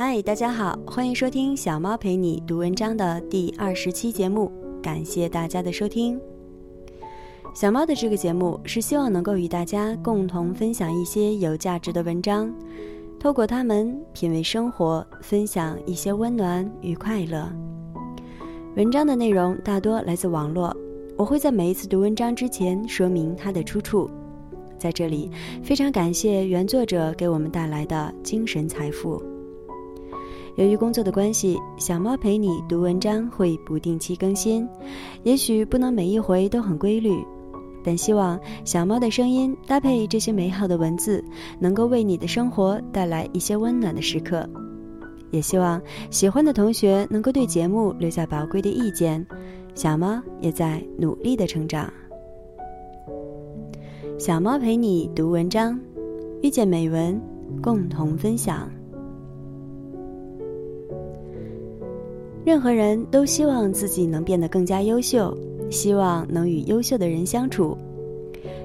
嗨，大家好，欢迎收听小猫陪你读文章的第二十期节目，感谢大家的收听。小猫的这个节目是希望能够与大家共同分享一些有价值的文章，透过它们品味生活，分享一些温暖与快乐。文章的内容大多来自网络，我会在每一次读文章之前说明它的出处。在这里，非常感谢原作者给我们带来的精神财富。由于工作的关系，小猫陪你读文章会不定期更新，也许不能每一回都很规律，但希望小猫的声音搭配这些美好的文字，能够为你的生活带来一些温暖的时刻。也希望喜欢的同学能够对节目留下宝贵的意见，小猫也在努力的成长。小猫陪你读文章，遇见美文，共同分享。任何人都希望自己能变得更加优秀，希望能与优秀的人相处。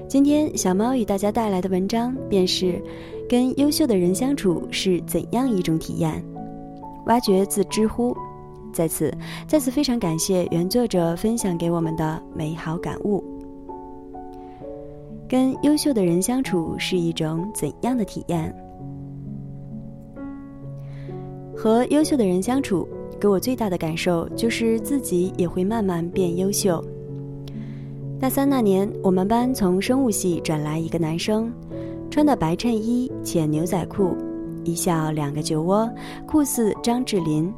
今天，小猫与大家带来的文章便是：跟优秀的人相处是怎样一种体验？挖掘自知乎。在此，再次非常感谢原作者分享给我们的美好感悟。跟优秀的人相处是一种怎样的体验？和优秀的人相处。给我最大的感受就是自己也会慢慢变优秀。大三那年，我们班从生物系转来一个男生，穿的白衬衣浅牛仔裤，一笑两个酒窝，酷似张智霖。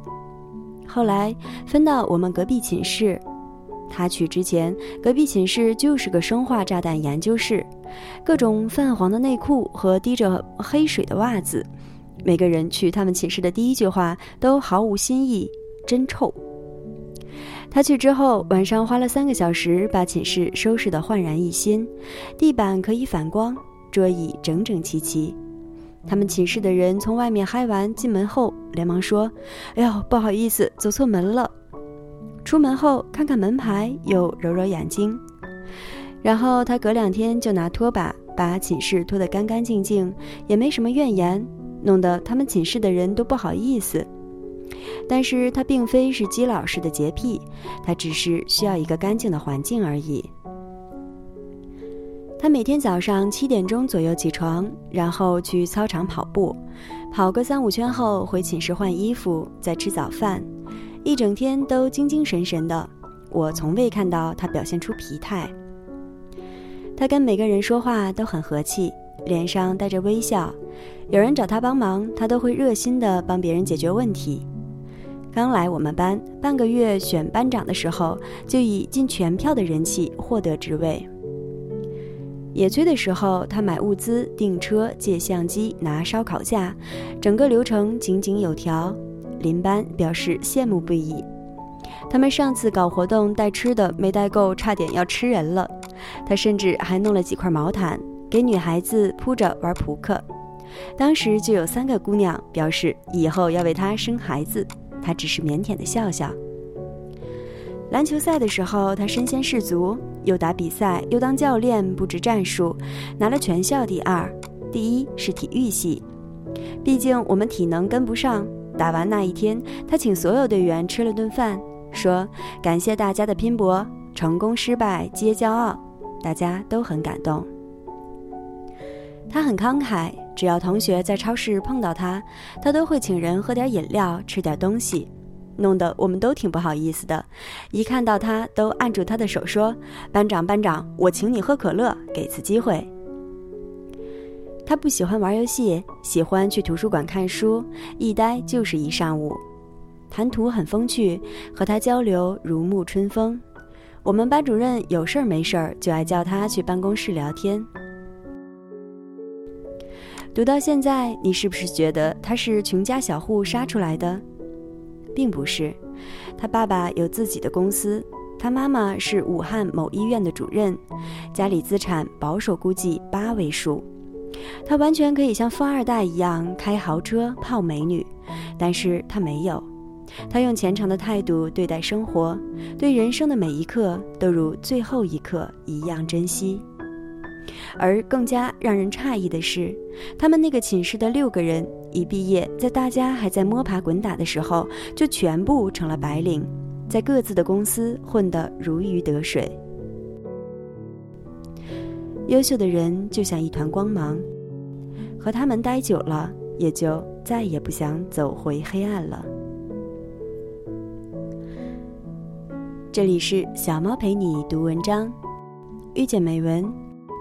后来分到我们隔壁寝室，他去之前，隔壁寝室就是个生化炸弹研究室，各种泛黄的内裤和滴着黑水的袜子。每个人去他们寝室的第一句话都毫无新意，真臭。他去之后，晚上花了三个小时把寝室收拾得焕然一新，地板可以反光，桌椅整整齐齐。他们寝室的人从外面嗨完进门后，连忙说：“哎呦，不好意思，走错门了。”出门后看看门牌，又揉揉眼睛。然后他隔两天就拿拖把把寝室拖得干干净净，也没什么怨言。弄得他们寝室的人都不好意思，但是他并非是姬老师的洁癖，他只是需要一个干净的环境而已。他每天早上七点钟左右起床，然后去操场跑步，跑个三五圈后回寝室换衣服，再吃早饭，一整天都精精神神的。我从未看到他表现出疲态。他跟每个人说话都很和气。脸上带着微笑，有人找他帮忙，他都会热心地帮别人解决问题。刚来我们班半个月，选班长的时候就以近全票的人气获得职位。野炊的时候，他买物资、订车、借相机、拿烧烤架，整个流程井井有条。邻班表示羡慕不已。他们上次搞活动带吃的没带够，差点要吃人了。他甚至还弄了几块毛毯。给女孩子铺着玩扑克，当时就有三个姑娘表示以后要为他生孩子，他只是腼腆的笑笑。篮球赛的时候，他身先士卒，又打比赛又当教练布置战术，拿了全校第二，第一是体育系。毕竟我们体能跟不上，打完那一天，他请所有队员吃了顿饭，说感谢大家的拼搏，成功失败皆骄傲，大家都很感动。他很慷慨，只要同学在超市碰到他，他都会请人喝点饮料，吃点东西，弄得我们都挺不好意思的。一看到他，都按住他的手说：“班长，班长，我请你喝可乐，给次机会。”他不喜欢玩游戏，喜欢去图书馆看书，一待就是一上午。谈吐很风趣，和他交流如沐春风。我们班主任有事儿没事儿就爱叫他去办公室聊天。读到现在，你是不是觉得他是穷家小户杀出来的？并不是，他爸爸有自己的公司，他妈妈是武汉某医院的主任，家里资产保守估计八位数。他完全可以像富二代一样开豪车泡美女，但是他没有。他用虔诚的态度对待生活，对人生的每一刻都如最后一刻一样珍惜。而更加让人诧异的是，他们那个寝室的六个人一毕业，在大家还在摸爬滚打的时候，就全部成了白领，在各自的公司混得如鱼得水。优秀的人就像一团光芒，和他们待久了，也就再也不想走回黑暗了。这里是小猫陪你读文章，遇见美文，